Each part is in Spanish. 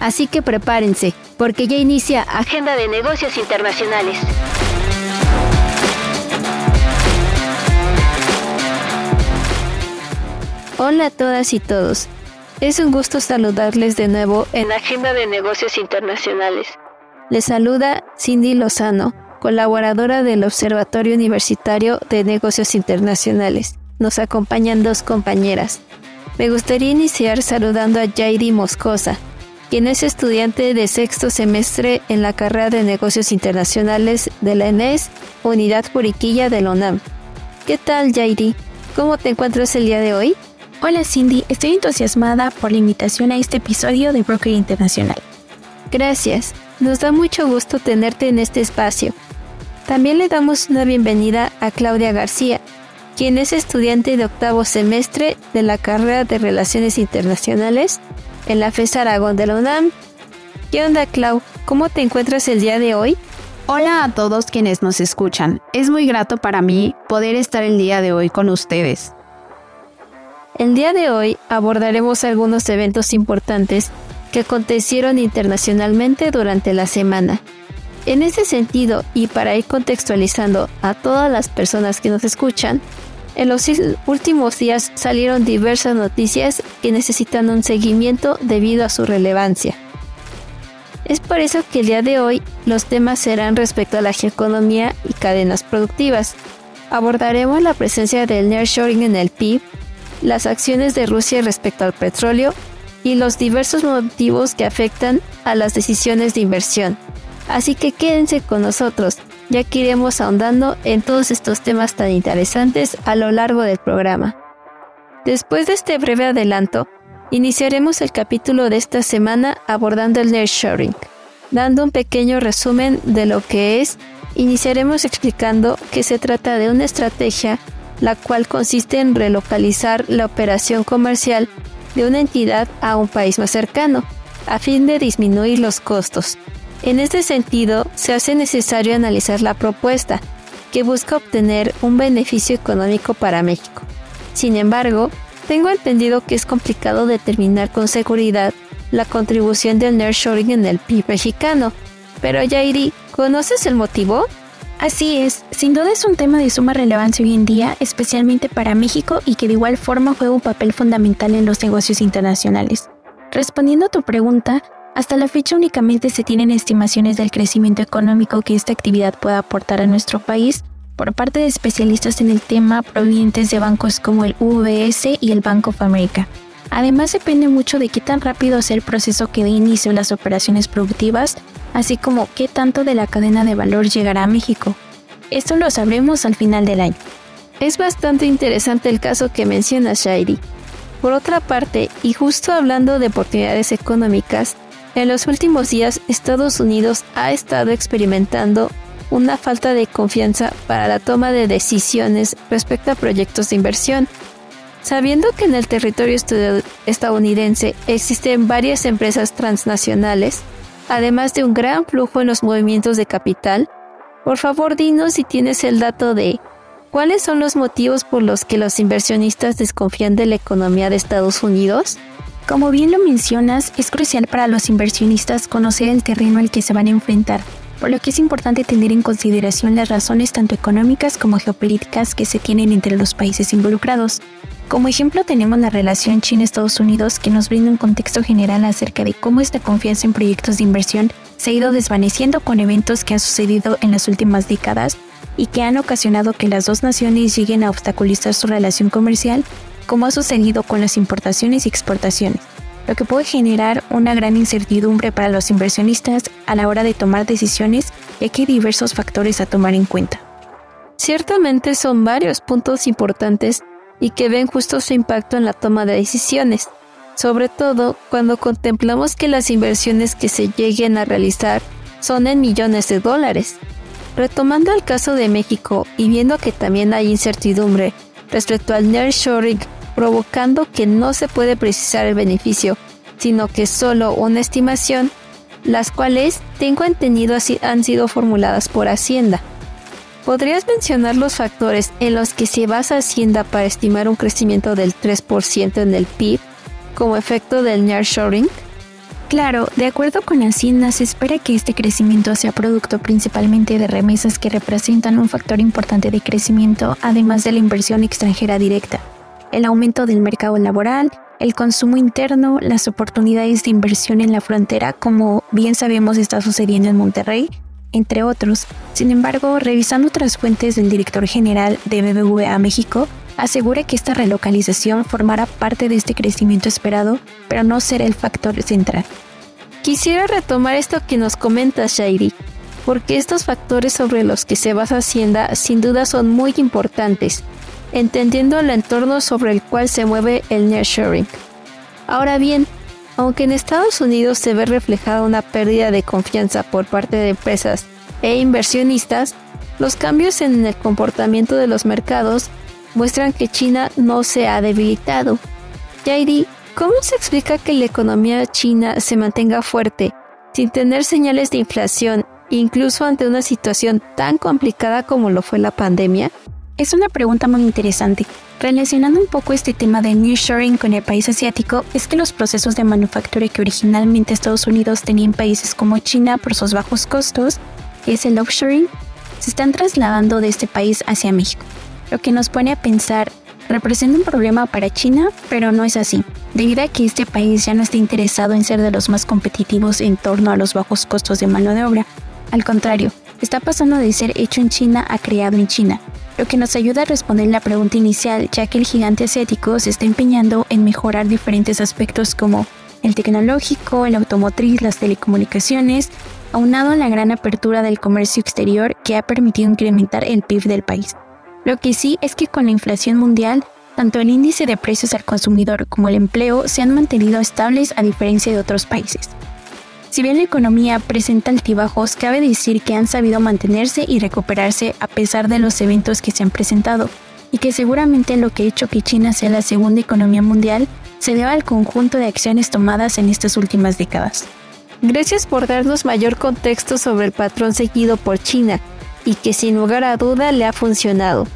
Así que prepárense, porque ya inicia Agenda de Negocios Internacionales. Hola a todas y todos. Es un gusto saludarles de nuevo en Agenda de Negocios Internacionales. Les saluda Cindy Lozano, colaboradora del Observatorio Universitario de Negocios Internacionales. Nos acompañan dos compañeras. Me gustaría iniciar saludando a Jairi Moscosa, quien es estudiante de sexto semestre en la carrera de Negocios Internacionales de la ENES, Unidad Puriquilla de la UNAM. ¿Qué tal, Jairi? ¿Cómo te encuentras el día de hoy? Hola Cindy, estoy entusiasmada por la invitación a este episodio de Broker Internacional. Gracias, nos da mucho gusto tenerte en este espacio. También le damos una bienvenida a Claudia García, quien es estudiante de octavo semestre de la carrera de Relaciones Internacionales en la FES Aragón de la UNAM. ¿Qué onda, Clau? ¿Cómo te encuentras el día de hoy? Hola a todos quienes nos escuchan. Es muy grato para mí poder estar el día de hoy con ustedes. El día de hoy abordaremos algunos eventos importantes que acontecieron internacionalmente durante la semana. En ese sentido, y para ir contextualizando a todas las personas que nos escuchan, en los últimos días salieron diversas noticias que necesitan un seguimiento debido a su relevancia. Es por eso que el día de hoy los temas serán respecto a la geoeconomía y cadenas productivas. Abordaremos la presencia del nearshoring en el PIB, las acciones de Rusia respecto al petróleo y los diversos motivos que afectan a las decisiones de inversión. Así que quédense con nosotros, ya que iremos ahondando en todos estos temas tan interesantes a lo largo del programa. Después de este breve adelanto, iniciaremos el capítulo de esta semana abordando el nearshoring. Dando un pequeño resumen de lo que es, iniciaremos explicando que se trata de una estrategia la cual consiste en relocalizar la operación comercial de una entidad a un país más cercano, a fin de disminuir los costos. En este sentido, se hace necesario analizar la propuesta, que busca obtener un beneficio económico para México. Sin embargo, tengo entendido que es complicado determinar con seguridad la contribución del nearshoring en el PIB mexicano. Pero Yairi, ¿conoces el motivo? Así es, sin duda es un tema de suma relevancia hoy en día, especialmente para México y que de igual forma juega un papel fundamental en los negocios internacionales. Respondiendo a tu pregunta, hasta la fecha únicamente se tienen estimaciones del crecimiento económico que esta actividad pueda aportar a nuestro país por parte de especialistas en el tema provenientes de bancos como el UBS y el Bank of America. Además depende mucho de qué tan rápido sea el proceso que dé inicio a las operaciones productivas, así como qué tanto de la cadena de valor llegará a México. Esto lo sabremos al final del año. Es bastante interesante el caso que menciona Shairi. Por otra parte, y justo hablando de oportunidades económicas, en los últimos días Estados Unidos ha estado experimentando una falta de confianza para la toma de decisiones respecto a proyectos de inversión Sabiendo que en el territorio estadounidense existen varias empresas transnacionales, además de un gran flujo en los movimientos de capital, por favor dinos si tienes el dato de cuáles son los motivos por los que los inversionistas desconfían de la economía de Estados Unidos. Como bien lo mencionas, es crucial para los inversionistas conocer el terreno al que se van a enfrentar, por lo que es importante tener en consideración las razones tanto económicas como geopolíticas que se tienen entre los países involucrados. Como ejemplo tenemos la relación China-Estados Unidos que nos brinda un contexto general acerca de cómo esta confianza en proyectos de inversión se ha ido desvaneciendo con eventos que han sucedido en las últimas décadas y que han ocasionado que las dos naciones lleguen a obstaculizar su relación comercial, como ha sucedido con las importaciones y exportaciones, lo que puede generar una gran incertidumbre para los inversionistas a la hora de tomar decisiones, ya que hay diversos factores a tomar en cuenta. Ciertamente son varios puntos importantes y que ven justo su impacto en la toma de decisiones, sobre todo cuando contemplamos que las inversiones que se lleguen a realizar son en millones de dólares. Retomando el caso de México y viendo que también hay incertidumbre respecto al nearshoring, provocando que no se puede precisar el beneficio, sino que solo una estimación, las cuales tengo entendido han sido formuladas por Hacienda. ¿Podrías mencionar los factores en los que se basa Hacienda para estimar un crecimiento del 3% en el PIB como efecto del nearshoring? Claro, de acuerdo con Hacienda, se espera que este crecimiento sea producto principalmente de remesas que representan un factor importante de crecimiento, además de la inversión extranjera directa, el aumento del mercado laboral, el consumo interno, las oportunidades de inversión en la frontera, como bien sabemos está sucediendo en Monterrey, entre otros. Sin embargo, revisando otras fuentes del director general de BBVA México, asegura que esta relocalización formará parte de este crecimiento esperado, pero no será el factor central. Quisiera retomar esto que nos comenta Shairi, porque estos factores sobre los que se basa Hacienda sin duda son muy importantes, entendiendo el entorno sobre el cual se mueve el nearshoring. Ahora bien, aunque en Estados Unidos se ve reflejada una pérdida de confianza por parte de empresas e inversionistas, los cambios en el comportamiento de los mercados muestran que China no se ha debilitado. Jairi, ¿cómo se explica que la economía china se mantenga fuerte sin tener señales de inflación, incluso ante una situación tan complicada como lo fue la pandemia? Es una pregunta muy interesante. Relacionando un poco este tema de nearshoring con el país asiático, es que los procesos de manufactura que originalmente Estados Unidos tenía en países como China por sus bajos costos, es el offshoring, se están trasladando de este país hacia México lo que nos pone a pensar, representa un problema para China, pero no es así, debido a que este país ya no está interesado en ser de los más competitivos en torno a los bajos costos de mano de obra. Al contrario, está pasando de ser hecho en China a creado en China, lo que nos ayuda a responder la pregunta inicial, ya que el gigante asiático se está empeñando en mejorar diferentes aspectos como el tecnológico, el automotriz, las telecomunicaciones, aunado a la gran apertura del comercio exterior que ha permitido incrementar el PIB del país. Lo que sí es que con la inflación mundial, tanto el índice de precios al consumidor como el empleo se han mantenido estables a diferencia de otros países. Si bien la economía presenta altibajos, cabe decir que han sabido mantenerse y recuperarse a pesar de los eventos que se han presentado, y que seguramente lo que ha hecho que China sea la segunda economía mundial se debe al conjunto de acciones tomadas en estas últimas décadas. Gracias por darnos mayor contexto sobre el patrón seguido por China y que sin lugar a duda le ha funcionado.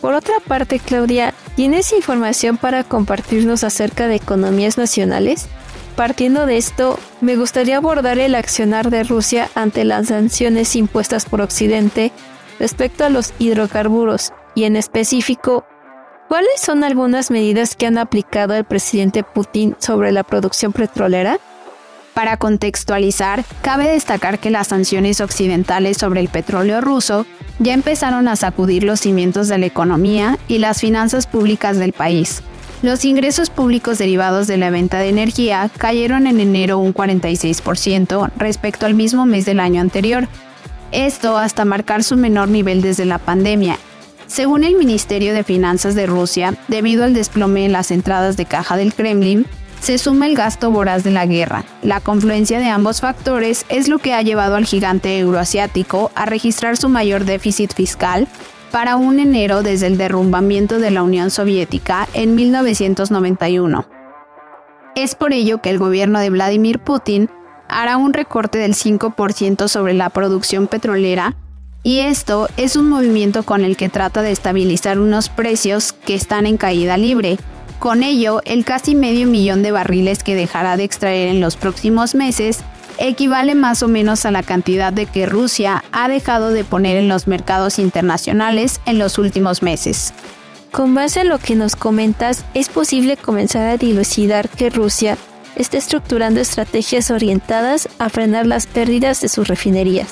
Por otra parte, Claudia, ¿tienes información para compartirnos acerca de economías nacionales? Partiendo de esto, me gustaría abordar el accionar de Rusia ante las sanciones impuestas por Occidente respecto a los hidrocarburos y en específico, ¿cuáles son algunas medidas que han aplicado el presidente Putin sobre la producción petrolera? Para contextualizar, cabe destacar que las sanciones occidentales sobre el petróleo ruso ya empezaron a sacudir los cimientos de la economía y las finanzas públicas del país. Los ingresos públicos derivados de la venta de energía cayeron en enero un 46% respecto al mismo mes del año anterior, esto hasta marcar su menor nivel desde la pandemia. Según el Ministerio de Finanzas de Rusia, debido al desplome en las entradas de caja del Kremlin, se suma el gasto voraz de la guerra. La confluencia de ambos factores es lo que ha llevado al gigante euroasiático a registrar su mayor déficit fiscal para un enero desde el derrumbamiento de la Unión Soviética en 1991. Es por ello que el gobierno de Vladimir Putin hará un recorte del 5% sobre la producción petrolera y esto es un movimiento con el que trata de estabilizar unos precios que están en caída libre con ello, el casi medio millón de barriles que dejará de extraer en los próximos meses equivale más o menos a la cantidad de que Rusia ha dejado de poner en los mercados internacionales en los últimos meses. Con base en lo que nos comentas, es posible comenzar a dilucidar que Rusia está estructurando estrategias orientadas a frenar las pérdidas de sus refinerías.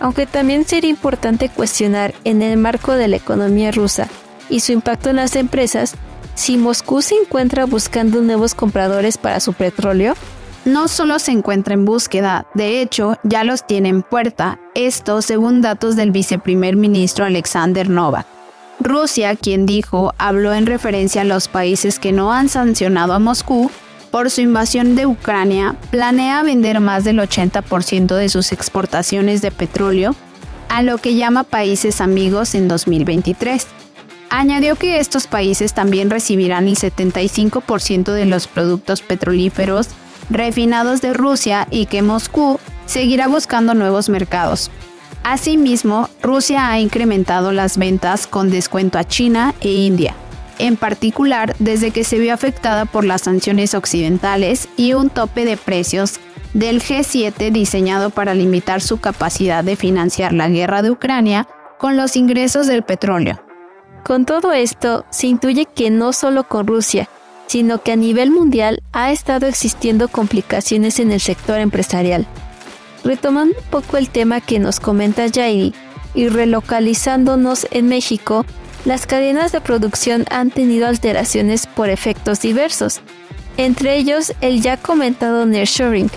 Aunque también sería importante cuestionar en el marco de la economía rusa y su impacto en las empresas si Moscú se encuentra buscando nuevos compradores para su petróleo, no solo se encuentra en búsqueda, de hecho ya los tiene en puerta, esto según datos del viceprimer ministro Alexander Novak. Rusia, quien dijo, habló en referencia a los países que no han sancionado a Moscú, por su invasión de Ucrania, planea vender más del 80% de sus exportaciones de petróleo a lo que llama países amigos en 2023. Añadió que estos países también recibirán el 75% de los productos petrolíferos refinados de Rusia y que Moscú seguirá buscando nuevos mercados. Asimismo, Rusia ha incrementado las ventas con descuento a China e India, en particular desde que se vio afectada por las sanciones occidentales y un tope de precios del G7 diseñado para limitar su capacidad de financiar la guerra de Ucrania con los ingresos del petróleo. Con todo esto, se intuye que no solo con Rusia, sino que a nivel mundial ha estado existiendo complicaciones en el sector empresarial. Retomando un poco el tema que nos comenta Jairi y relocalizándonos en México, las cadenas de producción han tenido alteraciones por efectos diversos, entre ellos el ya comentado nearshoring.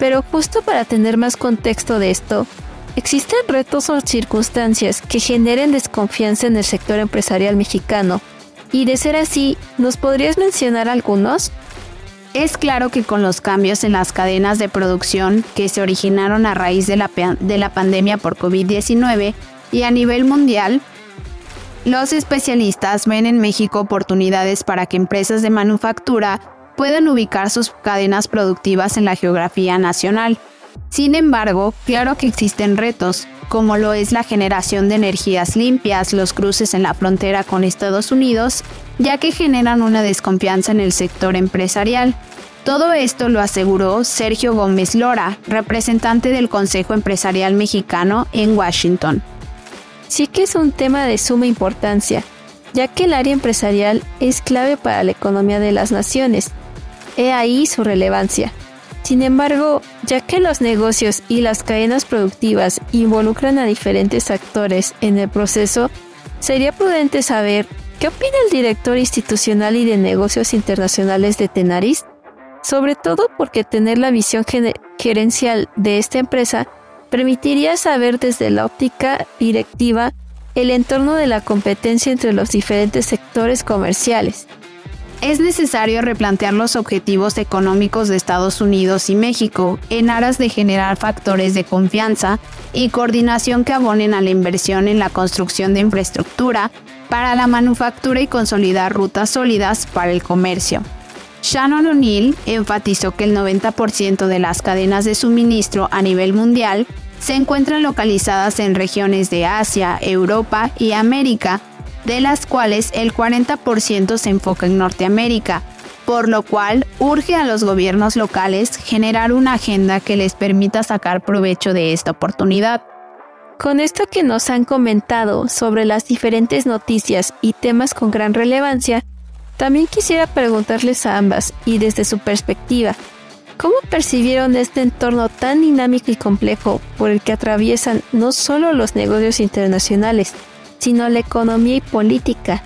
Pero justo para tener más contexto de esto, ¿existen retos o circunstancias que generen desconfianza en el sector empresarial mexicano? Y de ser así, ¿nos podrías mencionar algunos? Es claro que con los cambios en las cadenas de producción que se originaron a raíz de la, de la pandemia por COVID-19 y a nivel mundial, los especialistas ven en México oportunidades para que empresas de manufactura puedan ubicar sus cadenas productivas en la geografía nacional. Sin embargo, claro que existen retos, como lo es la generación de energías limpias, los cruces en la frontera con Estados Unidos, ya que generan una desconfianza en el sector empresarial. Todo esto lo aseguró Sergio Gómez Lora, representante del Consejo Empresarial Mexicano en Washington sí que es un tema de suma importancia, ya que el área empresarial es clave para la economía de las naciones. He ahí su relevancia. Sin embargo, ya que los negocios y las cadenas productivas involucran a diferentes actores en el proceso, sería prudente saber qué opina el director institucional y de negocios internacionales de Tenaris, sobre todo porque tener la visión gerencial de esta empresa permitiría saber desde la óptica directiva el entorno de la competencia entre los diferentes sectores comerciales. Es necesario replantear los objetivos económicos de Estados Unidos y México en aras de generar factores de confianza y coordinación que abonen a la inversión en la construcción de infraestructura para la manufactura y consolidar rutas sólidas para el comercio. Shannon O'Neill enfatizó que el 90% de las cadenas de suministro a nivel mundial se encuentran localizadas en regiones de Asia, Europa y América, de las cuales el 40% se enfoca en Norteamérica, por lo cual urge a los gobiernos locales generar una agenda que les permita sacar provecho de esta oportunidad. Con esto que nos han comentado sobre las diferentes noticias y temas con gran relevancia, también quisiera preguntarles a ambas, y desde su perspectiva, ¿cómo percibieron este entorno tan dinámico y complejo por el que atraviesan no solo los negocios internacionales, sino la economía y política,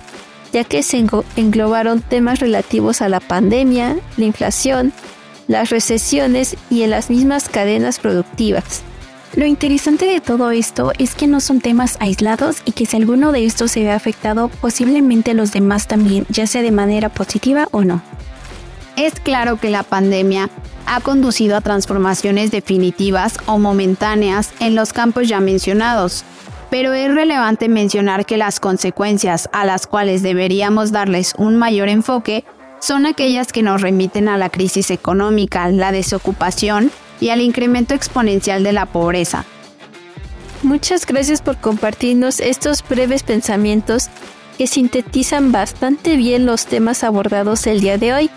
ya que se englobaron temas relativos a la pandemia, la inflación, las recesiones y en las mismas cadenas productivas? Lo interesante de todo esto es que no son temas aislados y que si alguno de estos se ve afectado, posiblemente los demás también, ya sea de manera positiva o no. Es claro que la pandemia ha conducido a transformaciones definitivas o momentáneas en los campos ya mencionados, pero es relevante mencionar que las consecuencias a las cuales deberíamos darles un mayor enfoque son aquellas que nos remiten a la crisis económica, la desocupación y al incremento exponencial de la pobreza. Muchas gracias por compartirnos estos breves pensamientos que sintetizan bastante bien los temas abordados el día de hoy.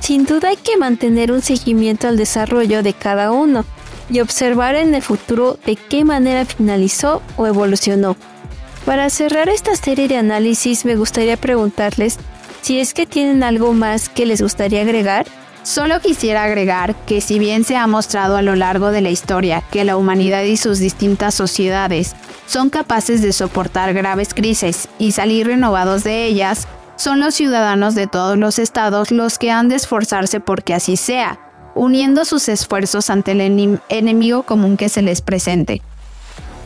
Sin duda hay que mantener un seguimiento al desarrollo de cada uno y observar en el futuro de qué manera finalizó o evolucionó. Para cerrar esta serie de análisis me gustaría preguntarles si es que tienen algo más que les gustaría agregar Solo quisiera agregar que si bien se ha mostrado a lo largo de la historia que la humanidad y sus distintas sociedades son capaces de soportar graves crisis y salir renovados de ellas, son los ciudadanos de todos los estados los que han de esforzarse porque así sea, uniendo sus esfuerzos ante el enemigo común que se les presente.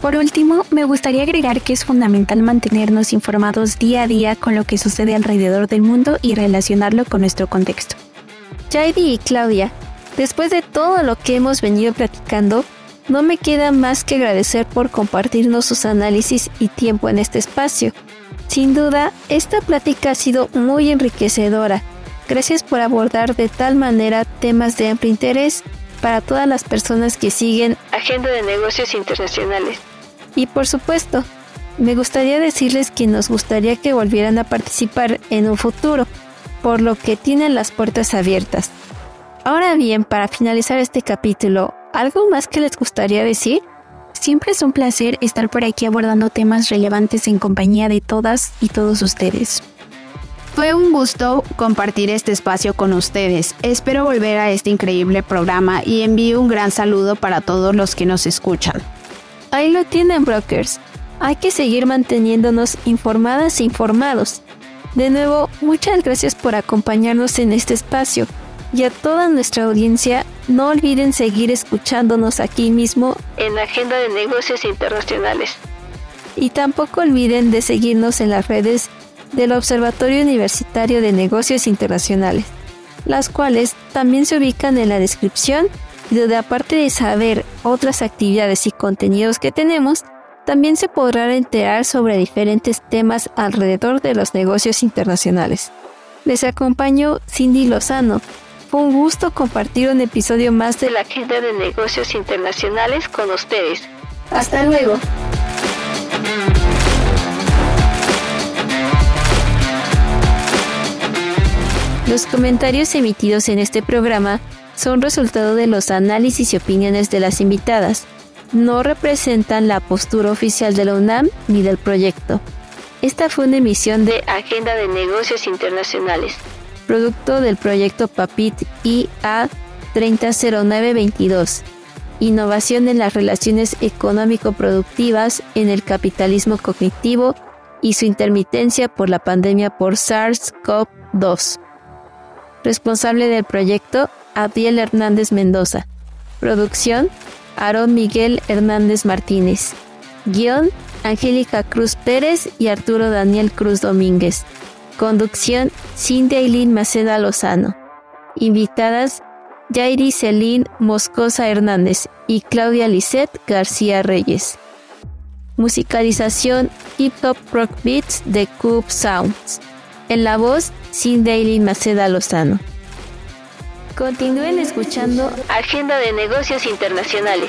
Por último, me gustaría agregar que es fundamental mantenernos informados día a día con lo que sucede alrededor del mundo y relacionarlo con nuestro contexto. Jaidi y Claudia, después de todo lo que hemos venido platicando, no me queda más que agradecer por compartirnos sus análisis y tiempo en este espacio. Sin duda, esta plática ha sido muy enriquecedora. Gracias por abordar de tal manera temas de amplio interés para todas las personas que siguen Agenda de Negocios Internacionales. Y por supuesto, me gustaría decirles que nos gustaría que volvieran a participar en un futuro, por lo que tienen las puertas abiertas. Ahora bien, para finalizar este capítulo, ¿algo más que les gustaría decir? Siempre es un placer estar por aquí abordando temas relevantes en compañía de todas y todos ustedes. Fue un gusto compartir este espacio con ustedes. Espero volver a este increíble programa y envío un gran saludo para todos los que nos escuchan. Ahí lo tienen, brokers. Hay que seguir manteniéndonos informadas e informados. De nuevo, muchas gracias por acompañarnos en este espacio y a toda nuestra audiencia, no olviden seguir escuchándonos aquí mismo en la Agenda de Negocios Internacionales. Y tampoco olviden de seguirnos en las redes del Observatorio Universitario de Negocios Internacionales, las cuales también se ubican en la descripción y donde aparte de saber otras actividades y contenidos que tenemos, también se podrá enterar sobre diferentes temas alrededor de los negocios internacionales. Les acompaño Cindy Lozano, fue un gusto compartir un episodio más de la Agenda de Negocios Internacionales con ustedes. Hasta luego. Los comentarios emitidos en este programa son resultado de los análisis y opiniones de las invitadas. No representan la postura oficial de la UNAM ni del proyecto. Esta fue una emisión de Agenda de Negocios Internacionales producto del proyecto PAPIT IA 300922, Innovación en las relaciones económico-productivas en el capitalismo cognitivo y su intermitencia por la pandemia por SARS-CoV-2. Responsable del proyecto, Abdiel Hernández Mendoza. Producción, Aarón Miguel Hernández Martínez. Guión, Angélica Cruz Pérez y Arturo Daniel Cruz Domínguez. Conducción, Cindy Eileen Maceda Lozano. Invitadas, Jairi Celín Moscosa Hernández y Claudia Lisette García Reyes. Musicalización Hip Hop Rock Beats de Cube Sounds. En la voz, Cindy Eileen Maceda Lozano. Continúen escuchando Agenda de Negocios Internacionales.